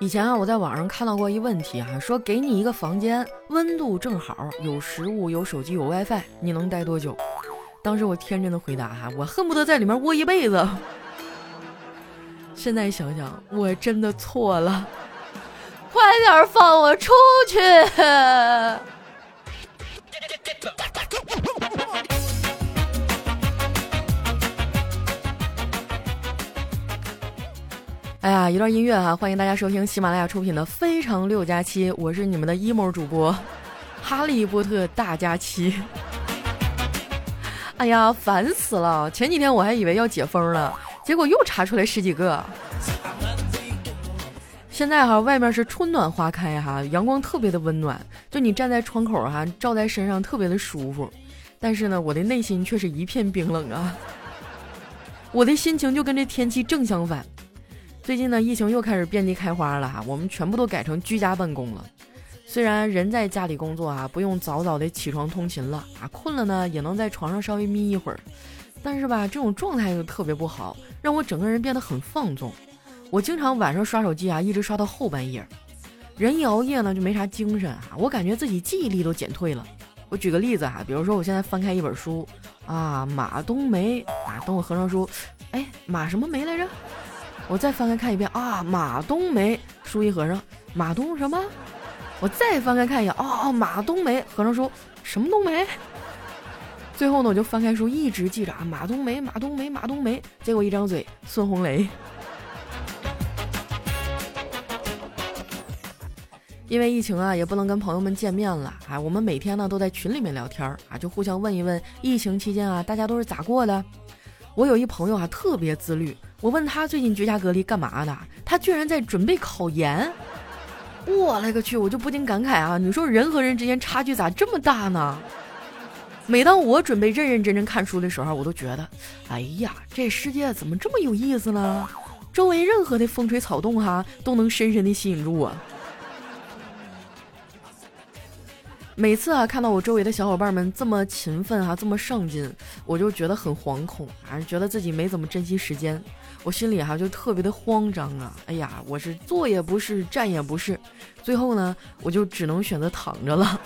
以前啊，我在网上看到过一问题啊，说给你一个房间，温度正好，有食物，有手机，有 WiFi，你能待多久？当时我天真的回答哈，我恨不得在里面窝一辈子。现在想想，我真的错了，快点放我出去！哎呀，一段音乐哈，欢迎大家收听喜马拉雅出品的《非常六加七》，我是你们的 emo 主播，哈利波特大假期。哎呀，烦死了！前几天我还以为要解封了，结果又查出来十几个。现在哈，外面是春暖花开哈，阳光特别的温暖，就你站在窗口哈，照在身上特别的舒服。但是呢，我的内心却是一片冰冷啊，我的心情就跟这天气正相反。最近呢，疫情又开始遍地开花了哈，我们全部都改成居家办公了。虽然人在家里工作啊，不用早早的起床通勤了啊，困了呢也能在床上稍微眯一会儿，但是吧，这种状态又特别不好，让我整个人变得很放纵。我经常晚上刷手机啊，一直刷到后半夜。人一熬夜呢，就没啥精神啊，我感觉自己记忆力都减退了。我举个例子哈，比如说我现在翻开一本书啊，马冬梅啊，等我合上书，哎，马什么梅来着？我再翻开看一遍啊，马冬梅，书一合上，马冬什么？我再翻开看一眼，哦，马冬梅，合上书，什么冬梅？最后呢，我就翻开书，一直记着啊，马冬梅，马冬梅，马冬梅。结果一张嘴，孙红雷。因为疫情啊，也不能跟朋友们见面了啊，我们每天呢都在群里面聊天啊，就互相问一问疫情期间啊，大家都是咋过的。我有一朋友啊，特别自律。我问他最近居家隔离干嘛的，他居然在准备考研。我勒个去！我就不禁感慨啊，你说人和人之间差距咋这么大呢？每当我准备认认真真看书的时候，我都觉得，哎呀，这世界怎么这么有意思呢？周围任何的风吹草动哈，都能深深的吸引住我。每次啊，看到我周围的小伙伴们这么勤奋哈，这么上进，我就觉得很惶恐啊，觉得自己没怎么珍惜时间。我心里哈就特别的慌张啊！哎呀，我是坐也不是，站也不是，最后呢，我就只能选择躺着了。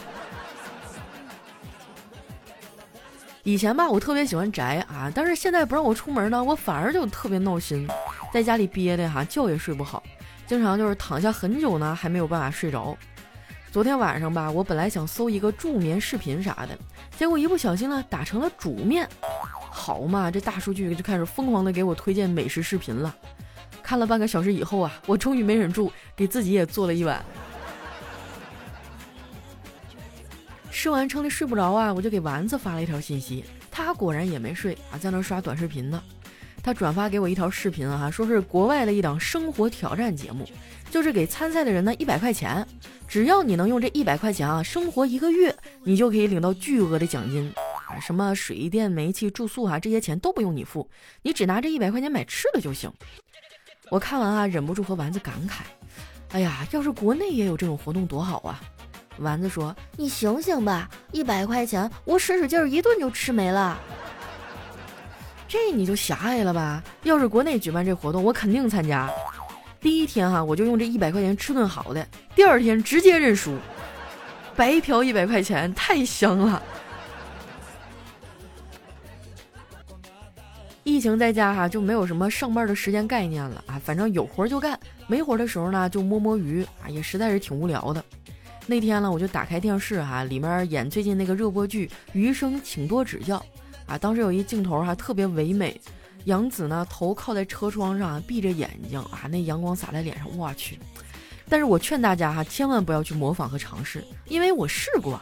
以前吧，我特别喜欢宅啊，但是现在不让我出门呢，我反而就特别闹心，在家里憋的哈，觉也睡不好，经常就是躺下很久呢，还没有办法睡着。昨天晚上吧，我本来想搜一个助眠视频啥的，结果一不小心呢，打成了煮面。好嘛，这大数据就开始疯狂的给我推荐美食视频了。看了半个小时以后啊，我终于没忍住，给自己也做了一碗。吃完撑的睡不着啊，我就给丸子发了一条信息，他果然也没睡啊，在那刷短视频呢。他转发给我一条视频啊，说是国外的一档生活挑战节目，就是给参赛的人呢一百块钱，只要你能用这一百块钱啊生活一个月，你就可以领到巨额的奖金。啊，什么水电煤气住宿啊，这些钱都不用你付，你只拿这一百块钱买吃的就行。我看完啊，忍不住和丸子感慨：“哎呀，要是国内也有这种活动多好啊！”丸子说：“你醒醒吧，一百块钱我使使劲儿一顿就吃没了。”这你就狭隘了吧？要是国内举办这活动，我肯定参加。第一天哈，我就用这一百块钱吃顿好的，第二天直接认输，白嫖一百块钱，太香了。疫情在家哈就没有什么上班的时间概念了啊，反正有活就干，没活的时候呢就摸摸鱼啊，也实在是挺无聊的。那天呢我就打开电视哈，里面演最近那个热播剧《余生，请多指教》啊，当时有一镜头哈特别唯美，杨紫呢头靠在车窗上，闭着眼睛啊，那阳光洒在脸上，我去！但是我劝大家哈，千万不要去模仿和尝试，因为我试过。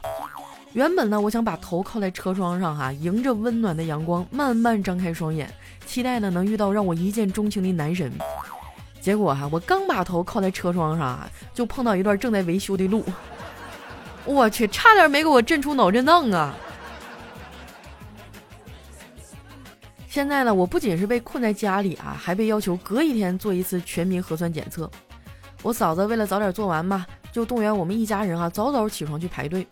原本呢，我想把头靠在车窗上，哈，迎着温暖的阳光，慢慢张开双眼，期待呢能遇到让我一见钟情的男神。结果哈，我刚把头靠在车窗上，就碰到一段正在维修的路，我去，差点没给我震出脑震荡啊！现在呢，我不仅是被困在家里啊，还被要求隔一天做一次全民核酸检测。我嫂子为了早点做完嘛，就动员我们一家人啊，早早起床去排队。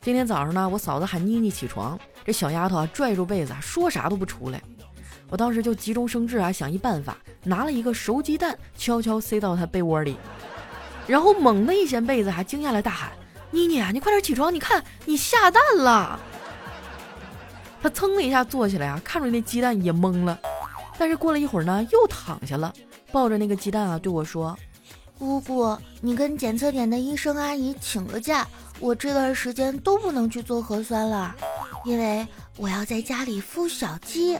今天早上呢，我嫂子喊妮妮起床，这小丫头啊拽住被子，说啥都不出来。我当时就急中生智啊，想一办法，拿了一个熟鸡蛋，悄悄塞到她被窝里。然后猛地一掀被子，还惊讶的大喊：“妮妮啊，你快点起床，你看你下蛋了。”他噌的一下坐起来啊，看着那鸡蛋也懵了，但是过了一会儿呢，又躺下了，抱着那个鸡蛋啊，对我说：“姑姑，你跟检测点的医生阿姨请个假，我这段时间都不能去做核酸了，因为我要在家里孵小鸡。”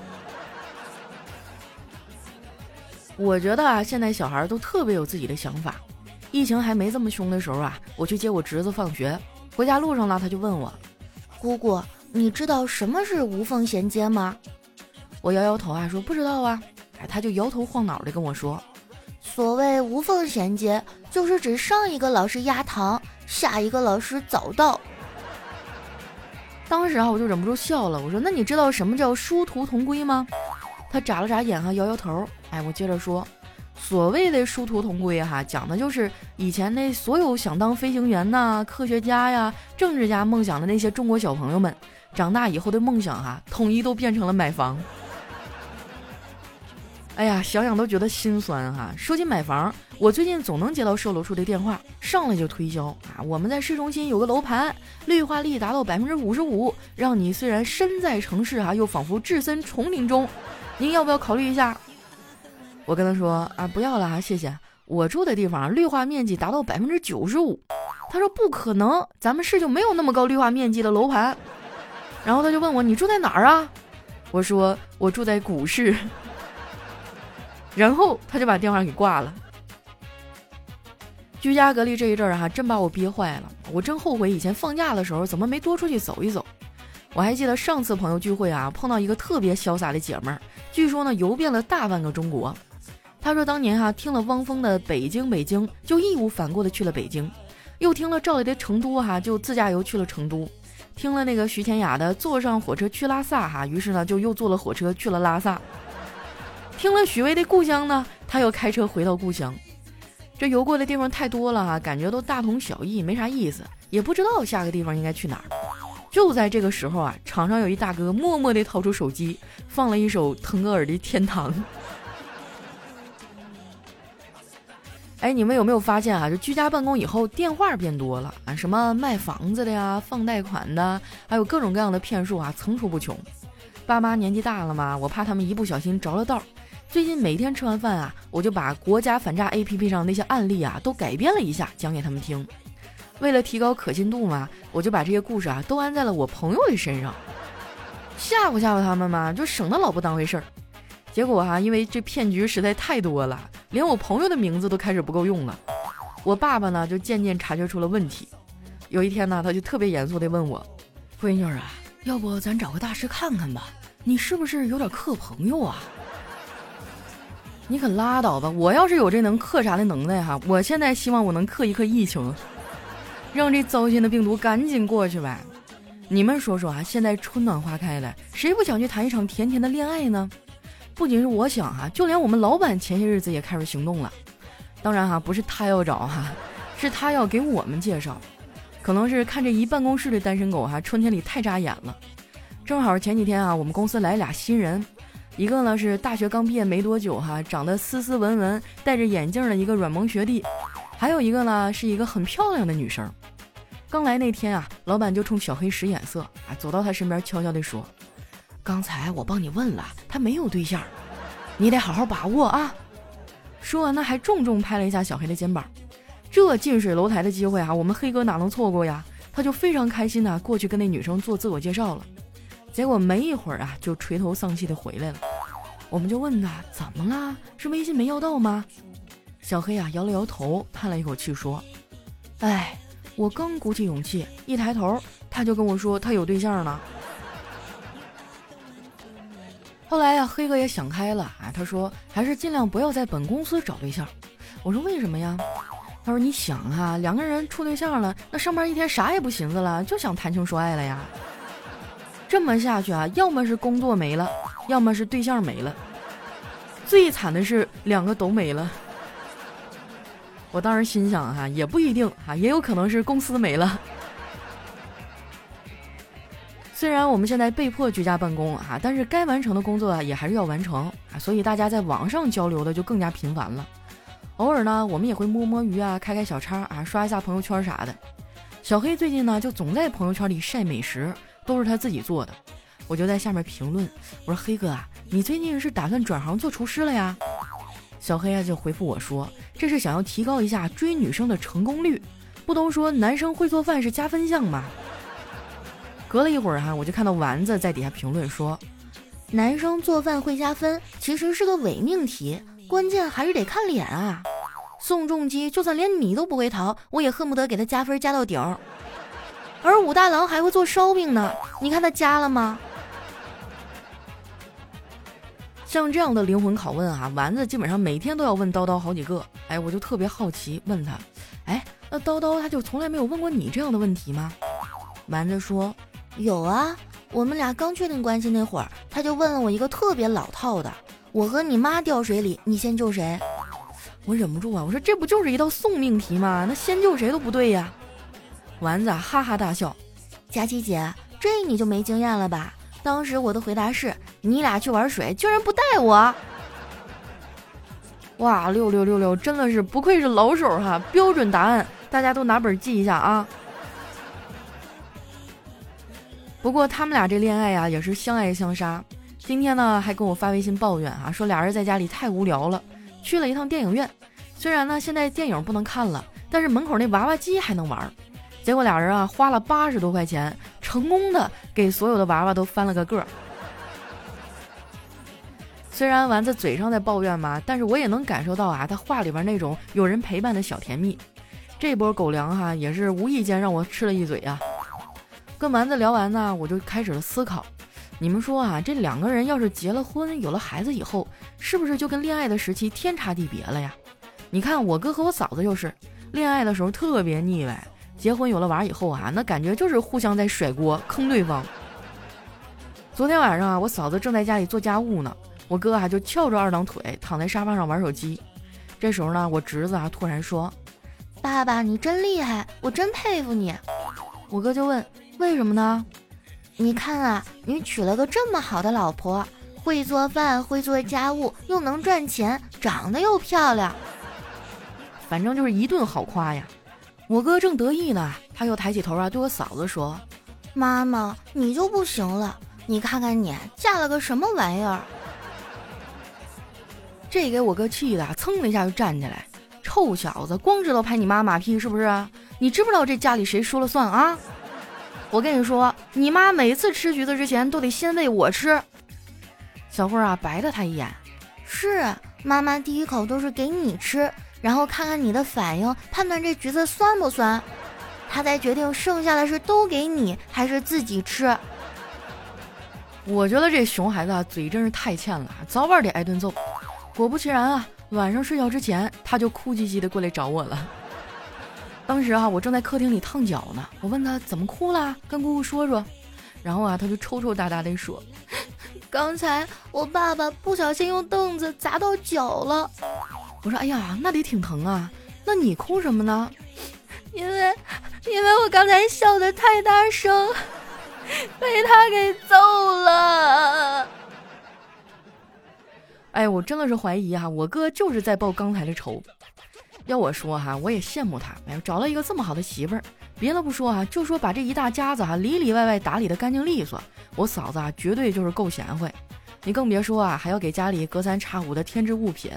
我觉得啊，现在小孩都特别有自己的想法。疫情还没这么凶的时候啊，我去接我侄子放学，回家路上呢，他就问我：“姑姑，你知道什么是无缝衔接吗？”我摇摇头啊，说不知道啊。哎，他就摇头晃脑的跟我说：“所谓无缝衔接，就是指上一个老师压堂，下一个老师早到。”当时啊，我就忍不住笑了。我说：“那你知道什么叫殊途同归吗？”他眨了眨眼哈，摇摇头。哎，我接着说。所谓的殊途同归哈，讲的就是以前那所有想当飞行员呐、科学家呀、政治家梦想的那些中国小朋友们，长大以后的梦想哈，统一都变成了买房。哎呀，想想都觉得心酸哈。说起买房，我最近总能接到售楼处的电话，上来就推销啊，我们在市中心有个楼盘，绿化率达到百分之五十五，让你虽然身在城市哈，又仿佛置身丛林中，您要不要考虑一下？我跟他说啊，不要了啊，谢谢。我住的地方绿化面积达到百分之九十五。他说不可能，咱们市就没有那么高绿化面积的楼盘。然后他就问我，你住在哪儿啊？我说我住在股市。然后他就把电话给挂了。居家隔离这一阵儿哈，真把我憋坏了。我真后悔以前放假的时候怎么没多出去走一走。我还记得上次朋友聚会啊，碰到一个特别潇洒的姐们儿，据说呢游遍了大半个中国。他说：“当年哈听了汪峰的《北京北京》，就义无反顾的去了北京；又听了赵雷的《成都》哈，就自驾游去了成都；听了那个徐天雅的《坐上火车去拉萨》哈，于是呢就又坐了火车去了拉萨；听了许巍的《故乡》呢，他又开车回到故乡。这游过的地方太多了哈，感觉都大同小异，没啥意思，也不知道下个地方应该去哪儿。就在这个时候啊，场上有一大哥默默地掏出手机，放了一首腾格尔的《天堂》。”哎，你们有没有发现啊？就居家办公以后，电话变多了啊，什么卖房子的呀、放贷款的，还有各种各样的骗术啊，层出不穷。爸妈年纪大了嘛，我怕他们一不小心着了道。最近每天吃完饭啊，我就把国家反诈 APP 上那些案例啊都改编了一下，讲给他们听。为了提高可信度嘛，我就把这些故事啊都安在了我朋友的身上，吓唬吓唬他们嘛，就省得老不当回事儿。结果哈，因为这骗局实在太多了，连我朋友的名字都开始不够用了。我爸爸呢，就渐渐察觉出了问题。有一天呢，他就特别严肃地问我：“闺女啊，要不咱找个大师看看吧？你是不是有点克朋友啊？”你可拉倒吧！我要是有这能克啥的能耐哈，我现在希望我能克一克疫情，让这糟心的病毒赶紧过去呗。你们说说啊，现在春暖花开了，谁不想去谈一场甜甜的恋爱呢？不仅是我想哈，就连我们老板前些日子也开始行动了。当然哈，不是他要找哈，是他要给我们介绍。可能是看这一办公室的单身狗哈，春天里太扎眼了。正好前几天啊，我们公司来俩新人，一个呢是大学刚毕业没多久哈，长得斯斯文文，戴着眼镜的一个软萌学弟，还有一个呢是一个很漂亮的女生。刚来那天啊，老板就冲小黑使眼色啊，走到他身边悄悄地说。刚才我帮你问了，他没有对象，你得好好把握啊！说完呢，还重重拍了一下小黑的肩膀。这近水楼台的机会啊，我们黑哥哪能错过呀？他就非常开心的过去跟那女生做自我介绍了。结果没一会儿啊，就垂头丧气的回来了。我们就问他怎么了？是微信没要到吗？小黑啊摇了摇头，叹了一口气说：“哎，我刚鼓起勇气一抬头，他就跟我说他有对象了。”后来呀，黑哥也想开了啊，他说还是尽量不要在本公司找对象。我说为什么呀？他说你想啊，两个人处对象了，那上班一天啥也不寻思了，就想谈情说爱了呀。这么下去啊，要么是工作没了，要么是对象没了，最惨的是两个都没了。我当时心想哈，也不一定啊，也有可能是公司没了。虽然我们现在被迫居家办公啊，但是该完成的工作啊也还是要完成啊，所以大家在网上交流的就更加频繁了。偶尔呢，我们也会摸摸鱼啊，开开小差啊，刷一下朋友圈啥的。小黑最近呢，就总在朋友圈里晒美食，都是他自己做的。我就在下面评论，我说：“黑哥啊，你最近是打算转行做厨师了呀？”小黑啊就回复我说：“这是想要提高一下追女生的成功率。不都说男生会做饭是加分项吗？”隔了一会儿哈，我就看到丸子在底下评论说：“男生做饭会加分，其实是个伪命题，关键还是得看脸啊。宋仲基就算连米都不会淘，我也恨不得给他加分加到顶。而武大郎还会做烧饼呢，你看他加了吗？”像这样的灵魂拷问啊，丸子基本上每天都要问叨叨好几个。哎，我就特别好奇，问他：“哎，那叨叨他就从来没有问过你这样的问题吗？”丸子说。有啊，我们俩刚确定关系那会儿，他就问了我一个特别老套的：“我和你妈掉水里，你先救谁？”我忍不住啊，我说：“这不就是一道送命题吗？那先救谁都不对呀！”丸子哈哈大笑：“佳琪姐，这你就没经验了吧？当时我的回答是：你俩去玩水，居然不带我！哇，六六六六，真的是不愧是老手哈！标准答案，大家都拿本记一下啊！”不过他们俩这恋爱呀，也是相爱相杀。今天呢，还跟我发微信抱怨啊，说俩人在家里太无聊了，去了一趟电影院。虽然呢，现在电影不能看了，但是门口那娃娃机还能玩。结果俩人啊，花了八十多块钱，成功的给所有的娃娃都翻了个个儿。虽然丸子嘴上在抱怨嘛，但是我也能感受到啊，他话里边那种有人陪伴的小甜蜜。这波狗粮哈，也是无意间让我吃了一嘴啊。跟丸子聊完呢，我就开始了思考。你们说啊，这两个人要是结了婚，有了孩子以后，是不是就跟恋爱的时期天差地别了呀？你看我哥和我嫂子就是，恋爱的时候特别腻歪，结婚有了娃以后啊，那感觉就是互相在甩锅坑对方。昨天晚上啊，我嫂子正在家里做家务呢，我哥啊就翘着二郎腿躺在沙发上玩手机。这时候呢，我侄子啊突然说：“爸爸，你真厉害，我真佩服你。”我哥就问。为什么呢？你看啊，你娶了个这么好的老婆，会做饭，会做家务，又能赚钱，长得又漂亮，反正就是一顿好夸呀。我哥正得意呢，他又抬起头啊，对我嫂子说：“妈妈，你就不行了，你看看你嫁了个什么玩意儿？”这给我哥气的，噌的一下就站起来：“臭小子，光知道拍你妈马屁是不是？你知不知道这家里谁说了算啊？”我跟你说，你妈每次吃橘子之前都得先喂我吃。小慧啊，白了他一眼。是，妈妈第一口都是给你吃，然后看看你的反应，判断这橘子酸不酸，她再决定剩下的是都给你还是自己吃。我觉得这熊孩子啊，嘴真是太欠了，早晚得挨顿揍。果不其然啊，晚上睡觉之前，他就哭唧唧的过来找我了。当时啊，我正在客厅里烫脚呢。我问他怎么哭了，跟姑姑说说。然后啊，他就抽抽搭搭地说：“ 刚才我爸爸不小心用凳子砸到脚了。”我说：“哎呀，那得挺疼啊。那你哭什么呢？”因为，因为我刚才笑得太大声，被他给揍了。哎，我真的是怀疑啊，我哥就是在报刚才的仇。要我说哈，我也羡慕他，哎，找了一个这么好的媳妇儿。别的不说哈，就说把这一大家子哈里里外外打理的干净利索，我嫂子啊绝对就是够贤惠。你更别说啊，还要给家里隔三差五的添置物品，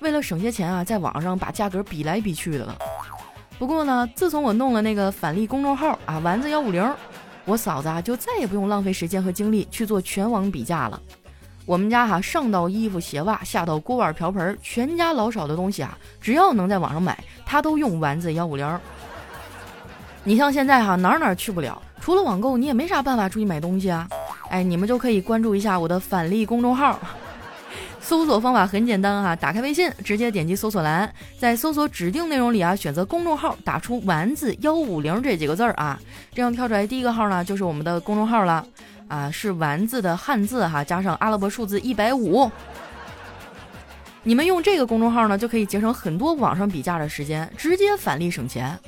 为了省些钱啊，在网上把价格比来比去的了。不过呢，自从我弄了那个返利公众号啊，丸子幺五零，我嫂子啊就再也不用浪费时间和精力去做全网比价了。我们家哈上到衣服鞋袜，下到锅碗瓢盆，全家老少的东西啊，只要能在网上买，他都用丸子幺五零。你像现在哈哪哪去不了，除了网购，你也没啥办法出去买东西啊。哎，你们就可以关注一下我的返利公众号，搜索方法很简单哈，打开微信，直接点击搜索栏，在搜索指定内容里啊，选择公众号，打出丸子幺五零这几个字儿啊，这样跳出来第一个号呢，就是我们的公众号了。啊，是丸子的汉字哈，加上阿拉伯数字一百五。你们用这个公众号呢，就可以节省很多网上比价的时间，直接返利省钱。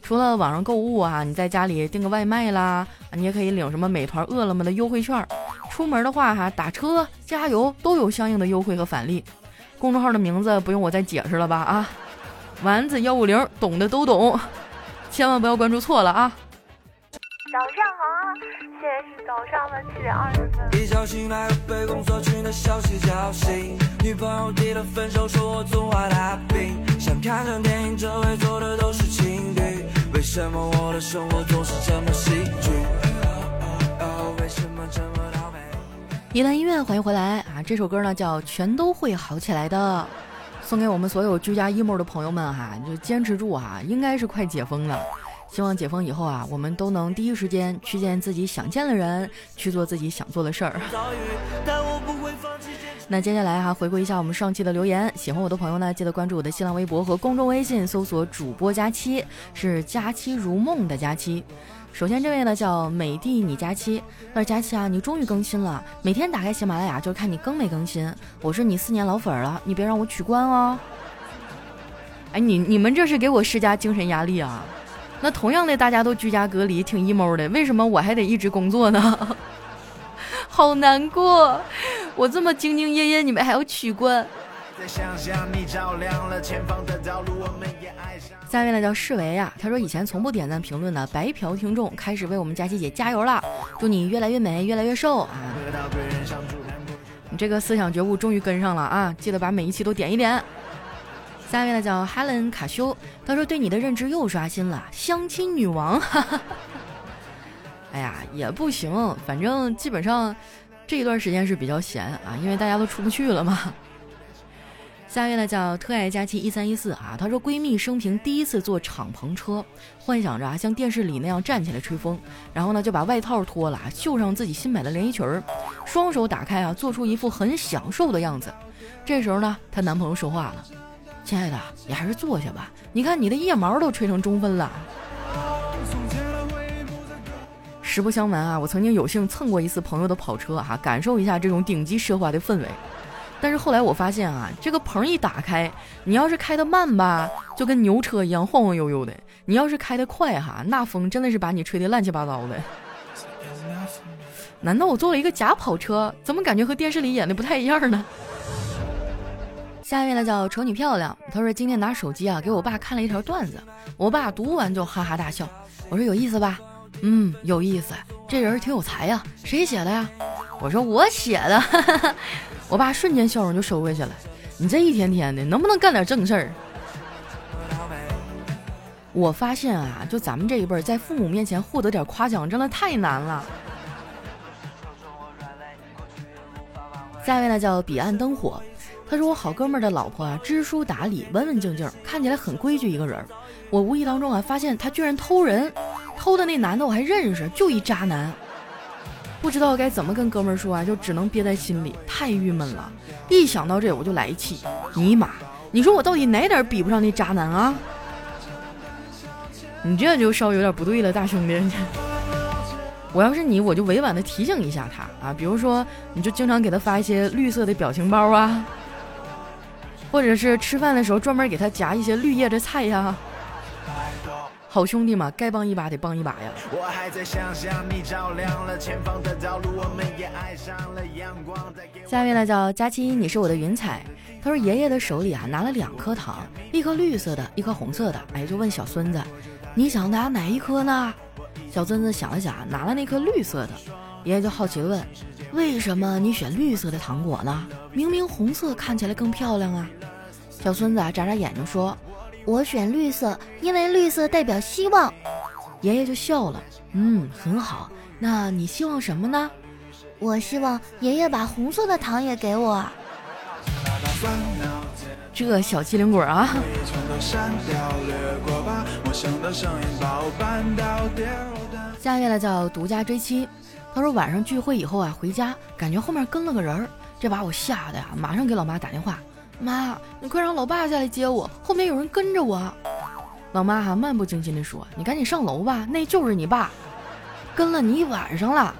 除了网上购物啊，你在家里订个外卖啦，你也可以领什么美团、饿了么的优惠券。出门的话哈，打车、加油都有相应的优惠和返利。公众号的名字不用我再解释了吧？啊，丸子幺五零，懂的都懂，千万不要关注错了啊！早上好，现在是早上的七点二十分。一觉醒来，被工作群的消息叫醒，女朋友提了分手，说我总坏大病。想看场电影，周围坐的都是情侣，为什么我的生活总是这么戏剧？为什么这么倒霉？一段音乐，欢迎回来啊！这首歌呢叫《全都会好起来的》，送给我们所有居家 emo 的朋友们哈，就坚持住哈，应该是快解封了。希望解封以后啊，我们都能第一时间去见自己想见的人，去做自己想做的事儿。那接下来哈，回顾一下我们上期的留言。喜欢我的朋友呢，记得关注我的新浪微博和公众微信，搜索主播佳期，是佳期如梦的佳期。首先这位呢叫美帝你佳期，他说佳期啊，你终于更新了，每天打开喜马拉雅就看你更没更新。我是你四年老粉了，你别让我取关哦。哎，你你们这是给我施加精神压力啊？那同样的，大家都居家隔离，挺 emo 的，为什么我还得一直工作呢？好难过，我这么兢兢业业，你们还要取关。下面呢叫世维啊，他说以前从不点赞评论的白嫖听众，开始为我们佳琪姐加油了，祝你越来越美，越来越瘦啊！你这个思想觉悟终于跟上了啊，记得把每一期都点一点。下一位呢叫 Helen 卡修，他说对你的认知又刷新了，相亲女王。哈 哈哎呀，也不行，反正基本上这一段时间是比较闲啊，因为大家都出不去了嘛。下一位呢叫特爱佳期一三一四啊，她说闺蜜生平第一次坐敞篷车，幻想着啊像电视里那样站起来吹风，然后呢就把外套脱了，绣上自己新买的连衣裙儿，双手打开啊，做出一副很享受的样子。这时候呢，她男朋友说话了。亲爱的，你还是坐下吧。你看你的腋毛都吹成中分了。实不相瞒啊，我曾经有幸蹭过一次朋友的跑车哈，感受一下这种顶级奢华的氛围。但是后来我发现啊，这个棚一打开，你要是开的慢吧，就跟牛车一样晃晃悠悠的；你要是开的快哈，那风真的是把你吹得乱七八糟的。难道我坐了一个假跑车？怎么感觉和电视里演的不太一样呢？下一位呢叫丑女漂亮，她说今天拿手机啊给我爸看了一条段子，我爸读完就哈哈大笑。我说有意思吧？嗯，有意思，这人挺有才呀，谁写的呀？我说我写的，我爸瞬间笑容就收回去了。你这一天天的，能不能干点正事儿？我发现啊，就咱们这一辈儿，在父母面前获得点夸奖，真的太难了。下一位呢叫彼岸灯火。他说：“我好哥们儿的老婆啊，知书达理，文文静静，看起来很规矩一个人。我无意当中啊，发现他居然偷人，偷的那男的我还认识，就一渣男。不知道该怎么跟哥们儿说啊，就只能憋在心里，太郁闷了。一想到这我就来气，尼玛，你说我到底哪点比不上那渣男啊？你这就稍微有点不对了，大兄弟。我要是你，我就委婉的提醒一下他啊，比如说，你就经常给他发一些绿色的表情包啊。”或者是吃饭的时候专门给他夹一些绿叶的菜呀，好兄弟嘛，该帮一把得帮一把呀。下面呢叫佳期，你是我的云彩。他说爷爷的手里啊拿了两颗糖，一颗绿色的，一颗红色的。哎，就问小孙子，你想拿哪一颗呢？小孙子想了想，拿了那颗绿色的。爷爷就好奇问，为什么你选绿色的糖果呢？明明红色看起来更漂亮啊！小孙子啊眨眨眼睛说：“我选绿色，因为绿色代表希望。”爷爷就笑了，嗯，很好。那你希望什么呢？我希望爷爷把红色的糖也给我。这小机灵鬼啊！下面呢叫独家追妻，他说晚上聚会以后啊，回家感觉后面跟了个人儿。这把我吓得呀，马上给老妈打电话，妈，你快让老爸下来接我，后面有人跟着我。老妈还漫不经心地说：“你赶紧上楼吧，那就是你爸，跟了你一晚上了。”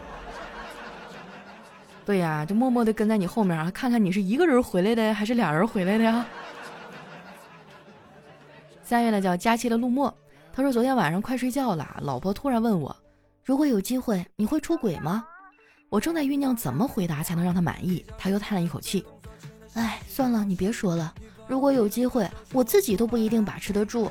对呀，就默默地跟在你后面，看看你是一个人回来的还是俩人回来的呀。下一位呢叫佳期的陆墨，他说昨天晚上快睡觉了，老婆突然问我，如果有机会，你会出轨吗？我正在酝酿怎么回答才能让他满意，他又叹了一口气，哎，算了，你别说了。如果有机会，我自己都不一定把持得住。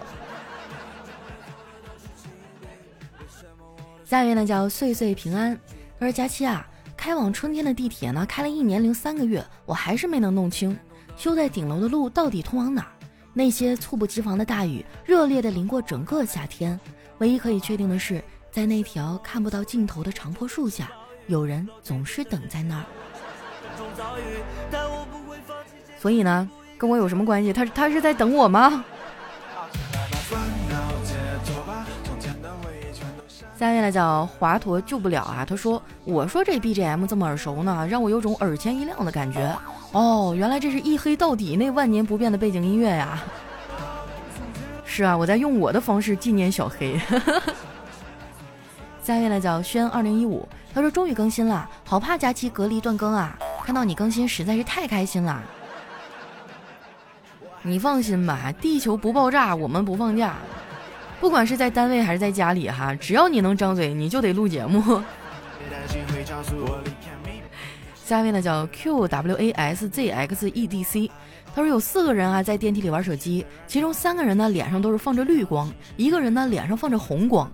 下一位呢叫岁岁平安，他说：“佳期啊，开往春天的地铁呢，开了一年零三个月，我还是没能弄清修在顶楼的路到底通往哪儿。那些猝不及防的大雨，热烈的淋过整个夏天。唯一可以确定的是，在那条看不到尽头的长坡树下，有人总是等在那儿。所以呢，跟我有什么关系？他他是在等我吗？”下面呢叫华佗救不了啊！他说：“我说这 BGM 这么耳熟呢，让我有种耳前一亮的感觉。哦，原来这是一黑到底那万年不变的背景音乐呀！是啊，我在用我的方式纪念小黑。下面呢叫轩二零一五，他说终于更新了，好怕假期隔离断更啊！看到你更新实在是太开心了。你放心吧，地球不爆炸，我们不放假。”不管是在单位还是在家里哈，只要你能张嘴，你就得录节目。下面呢叫 Q W A S Z X E D C，他说有四个人啊在电梯里玩手机，其中三个人呢脸上都是放着绿光，一个人呢脸上放着红光。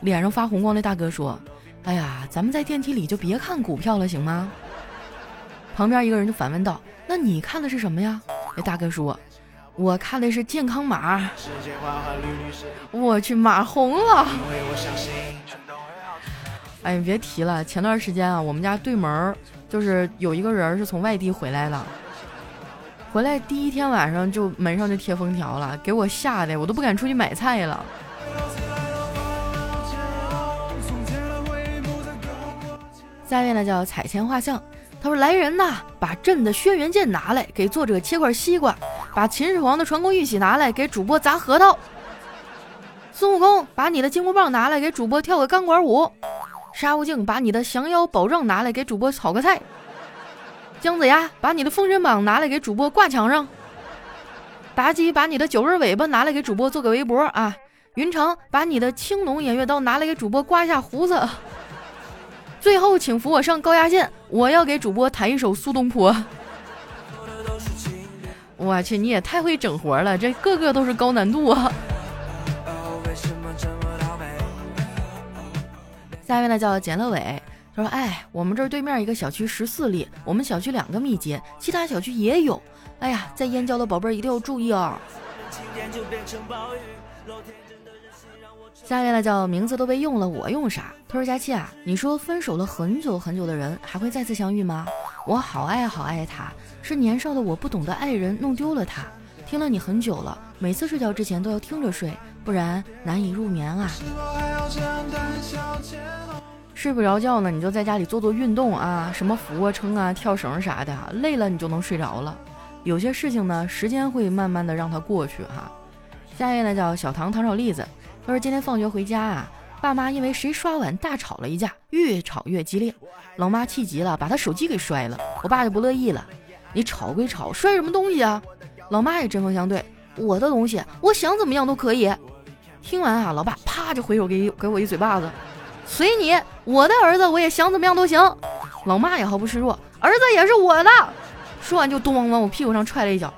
脸上发红光的大哥说：“哎呀，咱们在电梯里就别看股票了，行吗？”旁边一个人就反问道：“那你看的是什么呀？”那大哥说。我看的是健康码，我去码红了。哎，你别提了，前段时间啊，我们家对门就是有一个人是从外地回来的，回来第一天晚上就门上就贴封条了，给我吓得我都不敢出去买菜了。下面呢叫彩铅画像，他说来人呐，把朕的轩辕剑拿来，给作者切块西瓜。把秦始皇的传国玉玺拿来给主播砸核桃。孙悟空，把你的金箍棒拿来给主播跳个钢管舞。沙悟净，把你的降妖宝杖拿来给主播炒个菜。姜子牙，把你的封神榜拿来给主播挂墙上。妲己，把你的九根尾巴拿来给主播做个围脖啊。云长，把你的青龙偃月刀拿来给主播刮一下胡子。最后，请扶我上高压线，我要给主播弹一首苏东坡。我去，你也太会整活了，这个个都是高难度啊！下一位呢叫简乐伟，他说：“哎，我们这儿对面一个小区十四例，我们小区两个密接，其他小区也有。哎呀，在燕郊的宝贝儿一定要注意哦。”下一位呢叫名字都被用了，我用啥？他说：“佳期啊，你说分手了很久很久的人还会再次相遇吗？我好爱好爱他。”是年少的我不懂得爱人，弄丢了他。听了你很久了，每次睡觉之前都要听着睡，不然难以入眠啊。睡不着觉呢，你就在家里做做运动啊，什么俯卧撑啊、跳绳啥的，累了你就能睡着了。有些事情呢，时间会慢慢的让它过去哈。下一位呢叫小唐糖炒栗子，他说今天放学回家啊，爸妈因为谁刷碗大吵了一架，越吵越激烈，老妈气急了，把他手机给摔了，我爸就不乐意了。你吵归吵，摔什么东西啊？老妈也针锋相对，我的东西，我想怎么样都可以。听完啊，老爸啪就回手给给我一嘴巴子，随你，我的儿子我也想怎么样都行。老妈也毫不示弱，儿子也是我的。说完就咚往我屁股上踹了一脚。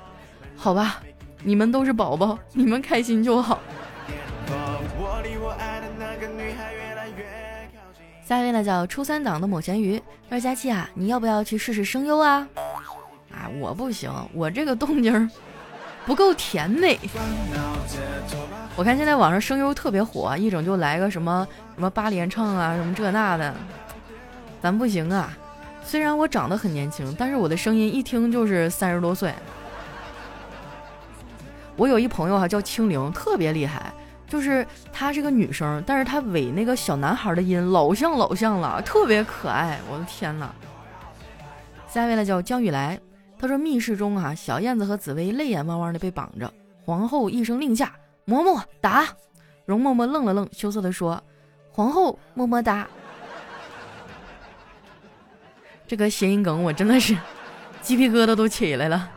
好吧，你们都是宝宝，你们开心就好。下一位呢叫初三党的某咸鱼，二佳期啊，你要不要去试试声优啊？啊，我不行，我这个动静不够甜美。我看现在网上声优特别火，一整就来个什么什么八连唱啊，什么这那的，咱不行啊。虽然我长得很年轻，但是我的声音一听就是三十多岁。我有一朋友哈叫青灵，特别厉害，就是她是个女生，但是她尾那个小男孩的音老像老像了，特别可爱。我的天哪！下一位呢叫江雨来。他说：“密室中啊，小燕子和紫薇泪眼汪汪的被绑着。皇后一声令下，嬷嬷打。容嬷嬷愣了愣，羞涩的说：‘皇后么么哒。’这个谐音梗我真的是鸡皮疙瘩都起来了。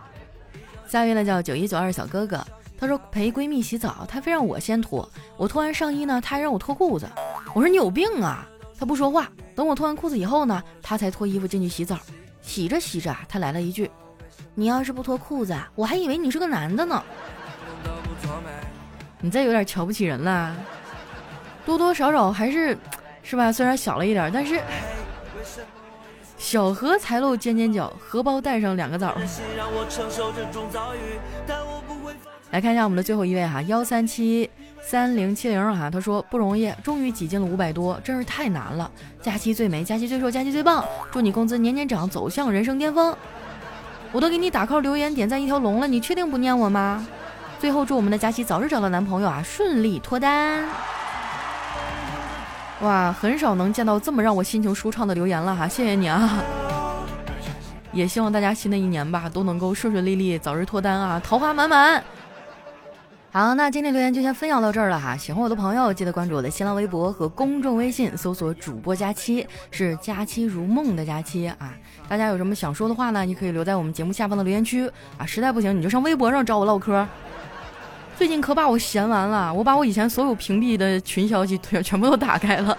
下一位呢叫九一九二小哥哥，他说陪闺蜜洗澡，他非让我先脱。我脱完上衣呢，他还让我脱裤子。我说你有病啊！他不说话。等我脱完裤子以后呢，他才脱衣服进去洗澡。洗着洗着，他来了一句。”你要是不脱裤子，我还以为你是个男的呢。你这有点瞧不起人了，多多少少还是，是吧？虽然小了一点，但是小荷才露尖尖角，荷包带上两个枣。来看一下我们的最后一位哈，幺三七三零七零哈，他说不容易，终于挤进了五百多，真是太难了。假期最美，假期最瘦，假期最棒，祝你工资年年涨，走向人生巅峰。我都给你打 call 留言点赞一条龙了，你确定不念我吗？最后祝我们的佳琪早日找到男朋友啊，顺利脱单！哇，很少能见到这么让我心情舒畅的留言了哈，谢谢你啊！也希望大家新的一年吧都能够顺顺利利，早日脱单啊，桃花满满。好，那今天留言就先分享到这儿了哈。喜欢我的朋友记得关注我的新浪微博和公众微信，搜索主播佳期，是佳期如梦的佳期啊。大家有什么想说的话呢？你可以留在我们节目下方的留言区啊。实在不行，你就上微博上找我唠嗑。最近可把我闲完了，我把我以前所有屏蔽的群消息全全部都打开了，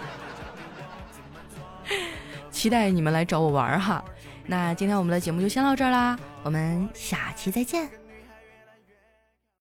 期待你们来找我玩哈。那今天我们的节目就先到这儿啦，我们下期再见。